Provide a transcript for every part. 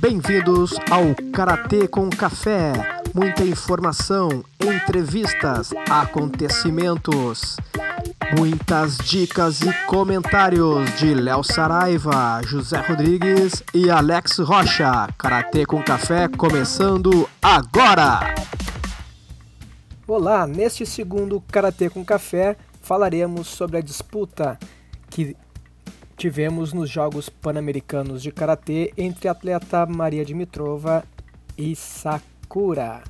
Bem-vindos ao Karatê com Café. Muita informação, entrevistas, acontecimentos, muitas dicas e comentários de Léo Saraiva, José Rodrigues e Alex Rocha. Karatê com Café começando agora! Olá, neste segundo Karatê com Café falaremos sobre a disputa que tivemos nos Jogos Pan-Americanos de Karatê entre a atleta Maria Dimitrova e Sakura.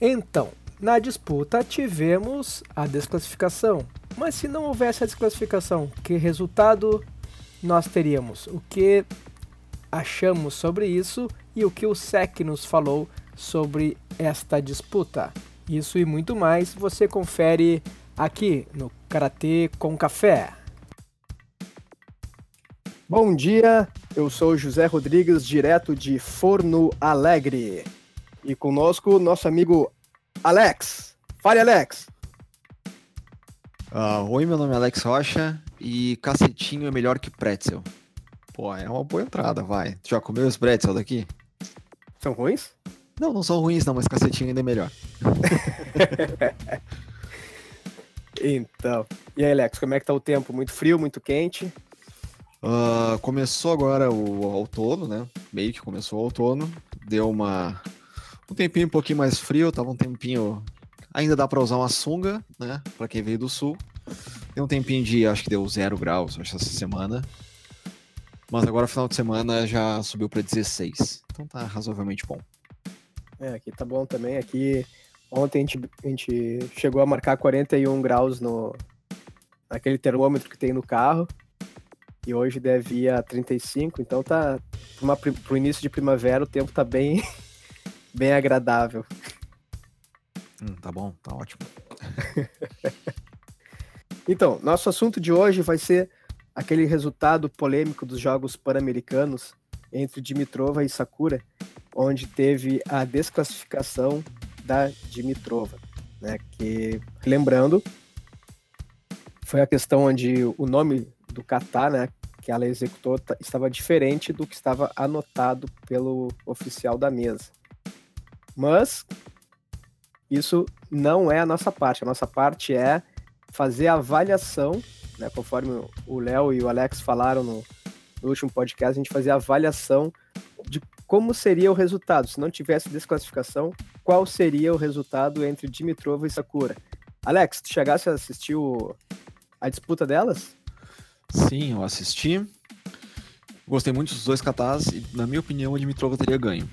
Então, na disputa tivemos a desclassificação, mas se não houvesse a desclassificação, que resultado nós teríamos? O que achamos sobre isso e o que o SEC nos falou sobre esta disputa? Isso e muito mais você confere aqui no Karatê com Café. Bom dia, eu sou José Rodrigues, direto de Forno Alegre. E conosco nosso amigo Alex. Fale, Alex! Uh, oi, meu nome é Alex Rocha e cacetinho é melhor que pretzel. Pô, é uma boa entrada, vai. Já comeu os pretzel daqui? São ruins? Não, não são ruins não, mas cacetinho ainda é melhor. então, e aí, Alex, como é que tá o tempo? Muito frio, muito quente? Uh, começou agora o outono, né? Meio que começou o outono. Deu uma um tempinho um pouquinho mais frio, tava um tempinho. Ainda dá para usar uma sunga, né? Para quem veio do sul. Deu um tempinho de, acho que deu zero graus, acho essa semana. Mas agora final de semana já subiu para 16. Então tá razoavelmente bom. É, aqui tá bom também. Aqui ontem a gente, a gente chegou a marcar 41 graus no naquele termômetro que tem no carro e hoje deve ir a 35, então tá para o início de primavera o tempo tá bem bem agradável. Hum, tá bom, tá ótimo. então, nosso assunto de hoje vai ser aquele resultado polêmico dos Jogos Pan-Americanos entre Dimitrova e Sakura, onde teve a desclassificação da Dimitrova, né? Que lembrando foi a questão onde o nome do kata, né, que ela executou estava diferente do que estava anotado pelo oficial da mesa. Mas isso não é a nossa parte. A nossa parte é fazer a avaliação, né, conforme o Léo e o Alex falaram no, no último podcast, a gente fazia a avaliação de como seria o resultado. Se não tivesse desclassificação, qual seria o resultado entre Dimitrova e Sakura? Alex, tu chegasse a assistir o, a disputa delas? Sim, eu assisti. Gostei muito dos dois katas e, na minha opinião, o Dimitrova teria ganho.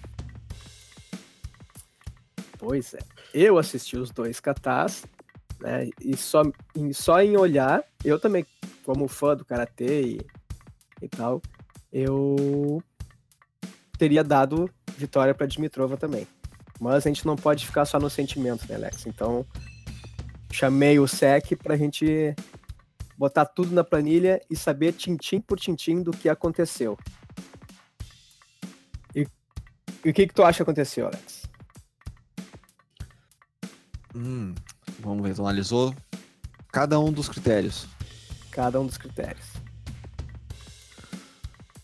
Pois é. Eu assisti os dois katas, né? E só em, só em olhar, eu também, como fã do karatê e, e tal, eu teria dado vitória para Dimitrova também. Mas a gente não pode ficar só no sentimento, né, Alex? Então, chamei o SEC para a gente botar tudo na planilha e saber tintim por tintim do que aconteceu. E, e o que, que tu acha que aconteceu, Alex? Hum, vamos ver, tu analisou cada um dos critérios. Cada um dos critérios.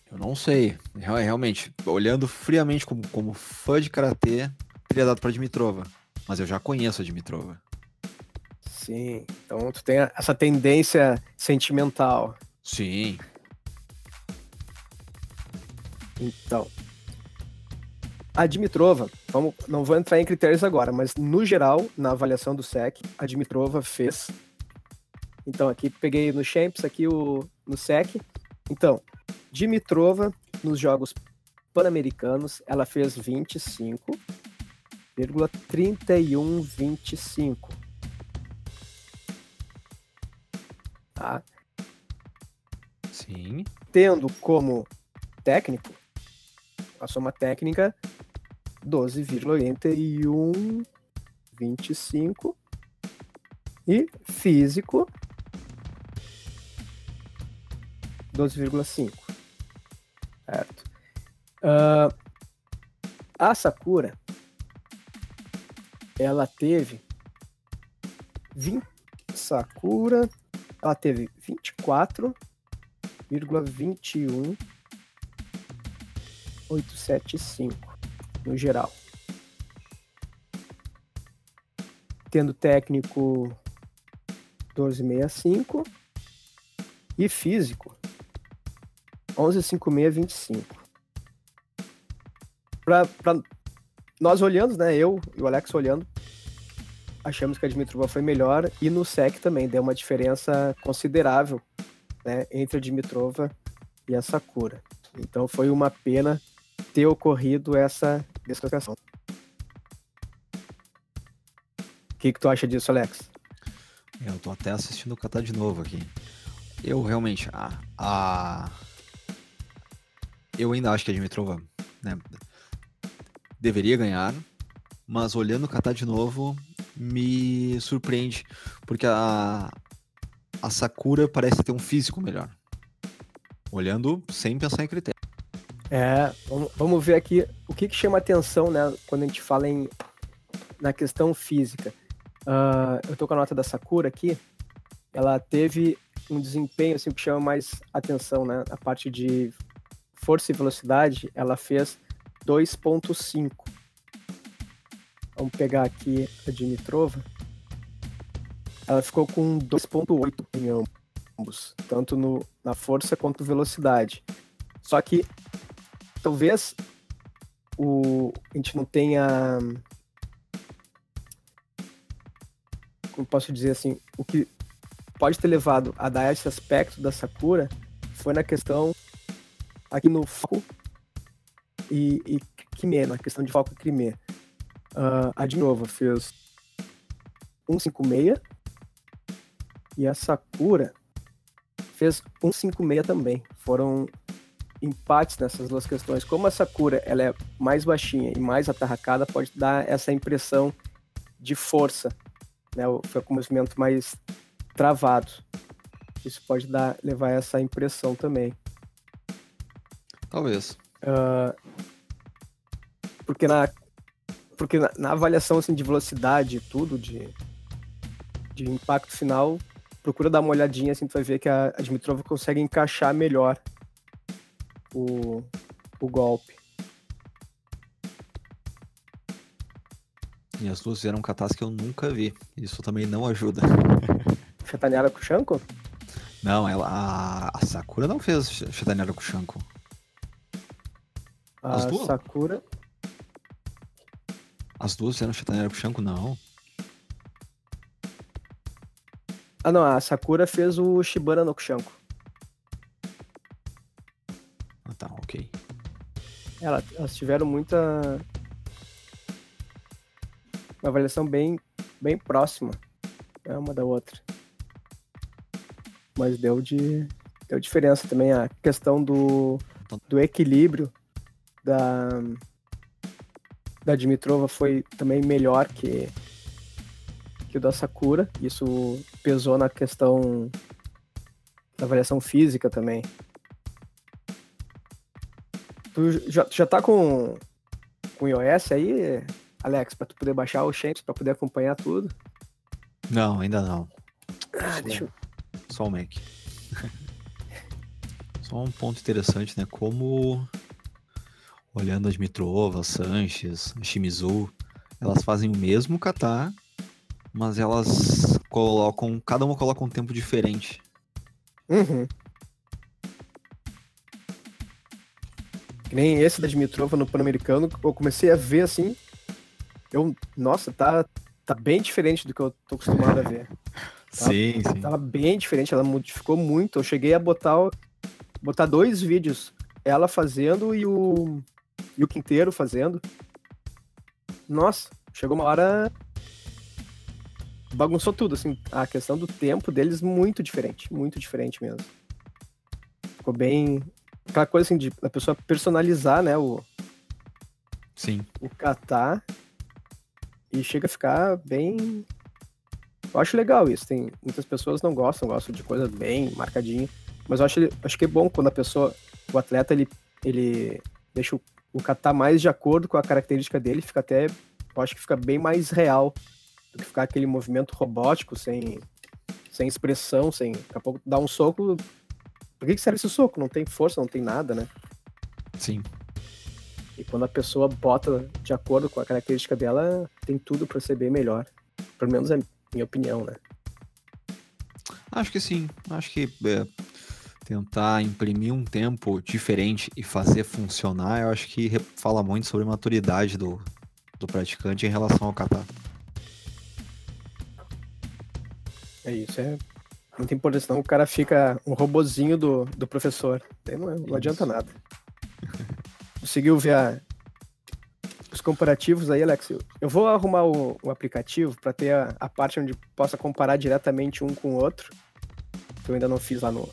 Eu não sei. Realmente, olhando friamente como, como fã de karatê, teria dado para Dimitrova. Mas eu já conheço a Dimitrova. Sim. Então tu tem essa tendência sentimental. Sim. Então. A Dimitrova, vamos, não vou entrar em critérios agora, mas no geral, na avaliação do SEC, a Dimitrova fez. Então, aqui peguei no Champs, aqui o, no SEC. Então, Dimitrova, nos Jogos Pan-Americanos, ela fez 25,3125. Tá? Sim. Tendo como técnico a soma técnica 12,8125 e físico 12,5. Certo? Uh, a Sakura ela teve 20 Sakura ela teve 24,21 875 no geral. Tendo técnico 1265 e físico 115625. Para nós olhando, né, eu e o Alex olhando, achamos que a Dimitrova foi melhor e no SEC também deu uma diferença considerável né, entre a Dimitrova e a Sakura. Então foi uma pena ter ocorrido essa desclassificação. O que, que tu acha disso, Alex? Eu tô até assistindo o Catar de novo aqui. Eu realmente. A, a... Eu ainda acho que a Dimitrova né, deveria ganhar, mas olhando o Catar de novo, me surpreende, porque a, a Sakura parece ter um físico melhor. Olhando sem pensar em critério. É, vamos ver aqui o que, que chama atenção, né, quando a gente fala em, na questão física. Uh, eu tô com a nota da Sakura aqui. Ela teve um desempenho assim, que chama mais atenção, né? A parte de força e velocidade, ela fez 2.5. Vamos pegar aqui a Dimitrova. Ela ficou com 2.8 em ambos, tanto no, na força quanto velocidade. Só que talvez o, a gente não tenha. Como posso dizer assim? O que pode ter levado a dar esse aspecto da Sakura foi na questão aqui no foco e, e na questão de foco e Kime. Uh, a de novo fez 156 e a Sakura fez 156 também. Foram empates nessas duas questões. Como a Sakura ela é mais baixinha e mais atarracada, pode dar essa impressão de força, né? Foi com um movimento mais travado. Isso pode dar, levar essa impressão também. Talvez. Uh, porque na, porque na, na, avaliação assim, de velocidade e tudo, de, de impacto final, procura dar uma olhadinha, assim, tu vai ver que a, a Dimitrova consegue encaixar melhor o, o golpe. E as duas fizeram um catas que eu nunca vi. Isso também não ajuda. Chatanhara Kushanko? Não, ela, a, a Sakura não fez Chatanhara Kushanko. As a duas? Sakura. As duas fizeram Chatanhara Kushanko, não. Ah, não, a Sakura fez o Shibana no Kushanko. Ah, tá, ok. Ela, elas tiveram muita. Uma avaliação bem, bem próxima é uma da outra. Mas deu de. Deu diferença também a questão do, do equilíbrio da. Da Dimitrova foi também melhor que, que o da Sakura. Isso pesou na questão da avaliação física também. Tu já, já tá com, com iOS aí, Alex, para tu poder baixar o Shanks, para poder acompanhar tudo? Não, ainda não. Ah, deixa eu... Só o Mac. Só um ponto interessante, né? Como olhando as Mitrova, Sanches, Shimizu, elas fazem o mesmo kata, mas elas colocam. Cada uma coloca um tempo diferente. Uhum. Que nem esse da Dimitrova no Pan-Americano, eu comecei a ver assim. Eu, nossa, tá, tá bem diferente do que eu tô acostumado a ver. Tá, sim, sim. Tava bem diferente, ela modificou muito. Eu cheguei a botar, botar dois vídeos, ela fazendo e o, e o Quinteiro fazendo. Nossa, chegou uma hora. Bagunçou tudo, assim. A questão do tempo deles, muito diferente. Muito diferente mesmo. Ficou bem. Aquela coisa assim de a pessoa personalizar, né? O. Sim. O catar. E chega a ficar bem. Eu acho legal isso. Tem muitas pessoas não gostam, gostam de coisa bem marcadinha. Mas eu acho, acho que é bom quando a pessoa, o atleta, ele, ele deixa o, o catar mais de acordo com a característica dele, fica até. Eu acho que fica bem mais real do que ficar aquele movimento robótico, sem, sem expressão, sem. Daqui a pouco dar um soco. Por que, que serve esse soco? Não tem força, não tem nada, né? Sim. E quando a pessoa bota de acordo com a característica dela, tem tudo para ser bem melhor. Pelo menos é minha opinião, né? Acho que sim. Acho que é, tentar imprimir um tempo diferente e fazer funcionar, eu acho que fala muito sobre a maturidade do, do praticante em relação ao kata. É isso, é muito importante, senão o cara fica um robozinho do, do professor. Não, não adianta nada. Conseguiu ver a, os comparativos aí, Alex? Eu vou arrumar o, o aplicativo para ter a, a, parte onde possa comparar diretamente um com o outro. Que eu ainda não fiz lá no,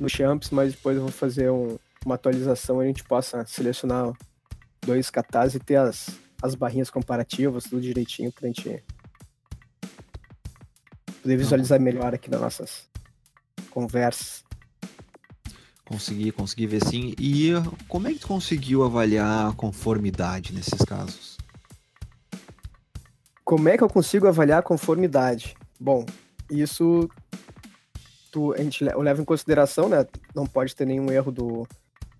no Champs, mas depois eu vou fazer um, uma atualização e a gente possa selecionar dois catas e ter as, as barrinhas comparativas, tudo direitinho pra gente poder visualizar melhor aqui nas nossas conversas. Consegui, consegui ver sim. E como é que tu conseguiu avaliar a conformidade nesses casos? Como é que eu consigo avaliar a conformidade? Bom, isso tu, a gente leva em consideração, né? Não pode ter nenhum erro do,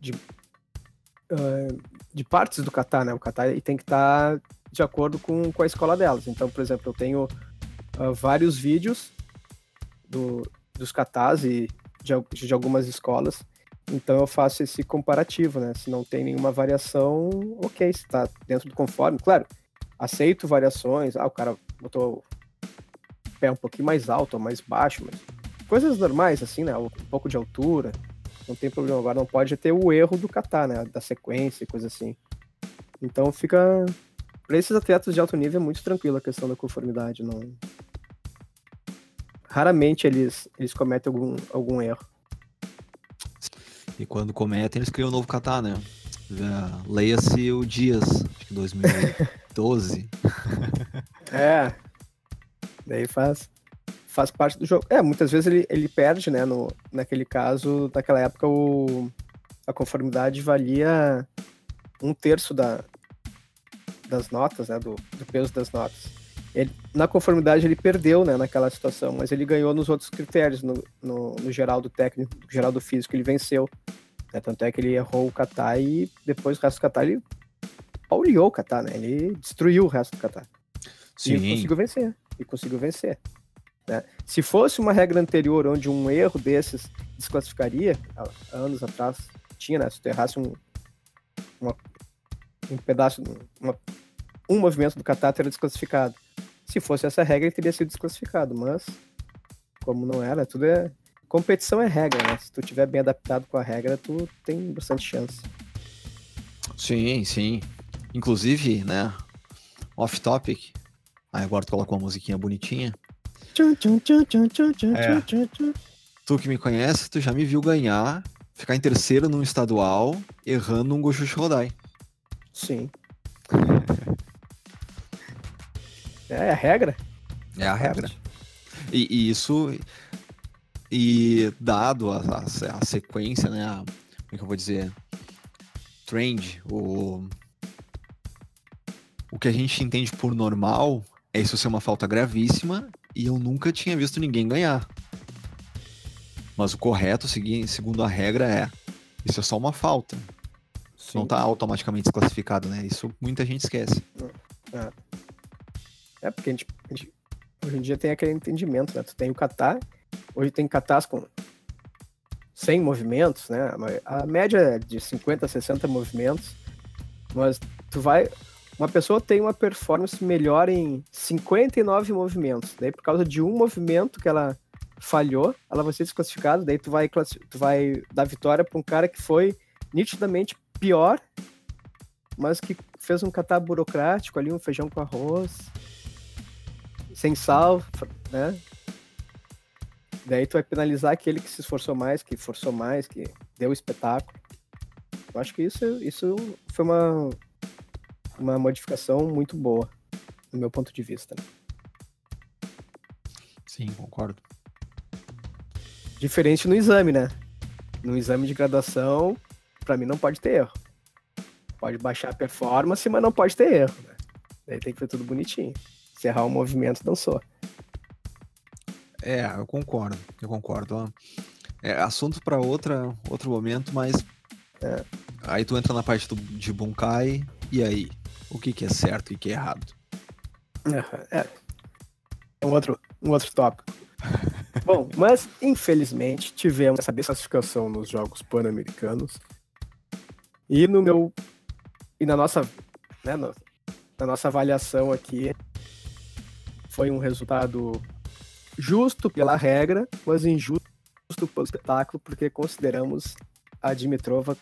de, uh, de partes do kata, né? O kata tem que estar tá de acordo com, com a escola delas. Então, por exemplo, eu tenho uh, vários vídeos do, dos katas e de, de algumas escolas. Então eu faço esse comparativo, né? Se não tem nenhuma variação, ok, está dentro do conforme. Claro, aceito variações. Ah, o cara botou o pé um pouquinho mais alto ou mais baixo, mas coisas normais, assim, né? Um pouco de altura, não tem problema. Agora não pode ter o erro do kata, né? Da sequência e coisa assim. Então fica para esses atletas de alto nível é muito tranquilo a questão da conformidade. Não... Raramente eles, eles cometem algum, algum erro. E quando cometem, eles criam um novo kata, né? Leia-se o Dias, acho que 2012. é. Daí faz, faz parte do jogo. É, muitas vezes ele, ele perde, né? No, naquele caso, naquela época, o, a conformidade valia um terço da, das notas, né, do, do peso das notas. Ele, na conformidade ele perdeu né, naquela situação, mas ele ganhou nos outros critérios, no, no, no geral do técnico, no geral do físico, ele venceu. Né, tanto é que ele errou o kata e depois o resto do kata ele pauleou o kata, né? Ele destruiu o resto do kata. Sim. E conseguiu vencer. E conseguiu vencer. Né? Se fosse uma regra anterior onde um erro desses desclassificaria, anos atrás, tinha, né? Se tu errasse um, uma, um pedaço, uma, um movimento do kata era desclassificado. Se fosse essa regra, ele teria sido desclassificado, mas como não era, tudo é. Competição é regra, né? Se tu tiver bem adaptado com a regra, tu tem bastante chance. Sim, sim. Inclusive, né? Off topic. Aí agora tu colocou uma musiquinha bonitinha. É. Tu que me conhece, tu já me viu ganhar, ficar em terceiro num estadual, errando um Goshu Rodai. Sim. É, é a regra. É a regra. E, e isso. E dado a, a, a, sequência, né? A, como é que eu vou dizer? Trend, o. O que a gente entende por normal é isso ser uma falta gravíssima e eu nunca tinha visto ninguém ganhar. Mas o correto, segundo a regra, é: isso é só uma falta. Sim. Não está automaticamente desclassificado, né? Isso muita gente esquece. É, é porque a gente, a gente, hoje em dia tem aquele entendimento, né? Tu tem o kata, hoje tem katas com 100 movimentos, né? A média é de 50 a 60 movimentos, mas tu vai. Uma pessoa tem uma performance melhor em 59 movimentos. Daí, por causa de um movimento que ela falhou, ela vai ser desclassificada. Daí, tu vai, tu vai dar vitória para um cara que foi nitidamente pior, mas que fez um catar burocrático ali, um feijão com arroz, sem sal, né? Daí tu vai penalizar aquele que se esforçou mais, que forçou mais, que deu espetáculo. Eu acho que isso, isso foi uma, uma modificação muito boa, do meu ponto de vista. Né? Sim, concordo. Diferente no exame, né? No exame de graduação, para mim não pode ter erro. Pode baixar a performance, mas não pode ter erro. Né? Daí tem que ser tudo bonitinho. Se errar o movimento, dançou. É, eu concordo, eu concordo. É assunto para outra outro momento, mas é. Aí tu entra na parte do, de Bunkai, e aí? O que, que é certo e o que é errado? É, é um outro, um outro tópico. Bom, mas infelizmente tivemos essa desclassificação nos Jogos Pan-Americanos. E no meu. E na nossa. Né, no, na nossa avaliação aqui, foi um resultado justo pela regra, mas injusto pelo espetáculo, porque consideramos a Dimitrova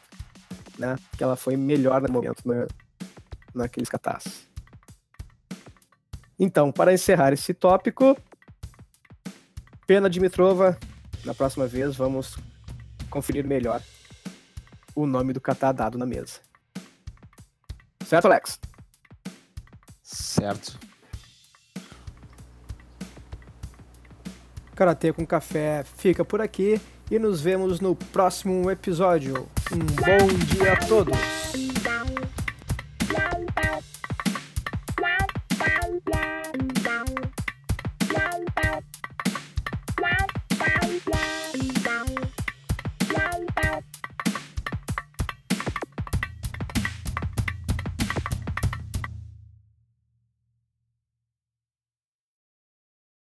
né, que ela foi melhor no momento na, naqueles catas. Então, para encerrar esse tópico, pena Dimitrova, na próxima vez vamos conferir melhor o nome do kata dado na mesa. Certo, Alex? Certo. Karatê com Café fica por aqui e nos vemos no próximo episódio. Um bom dia a todos!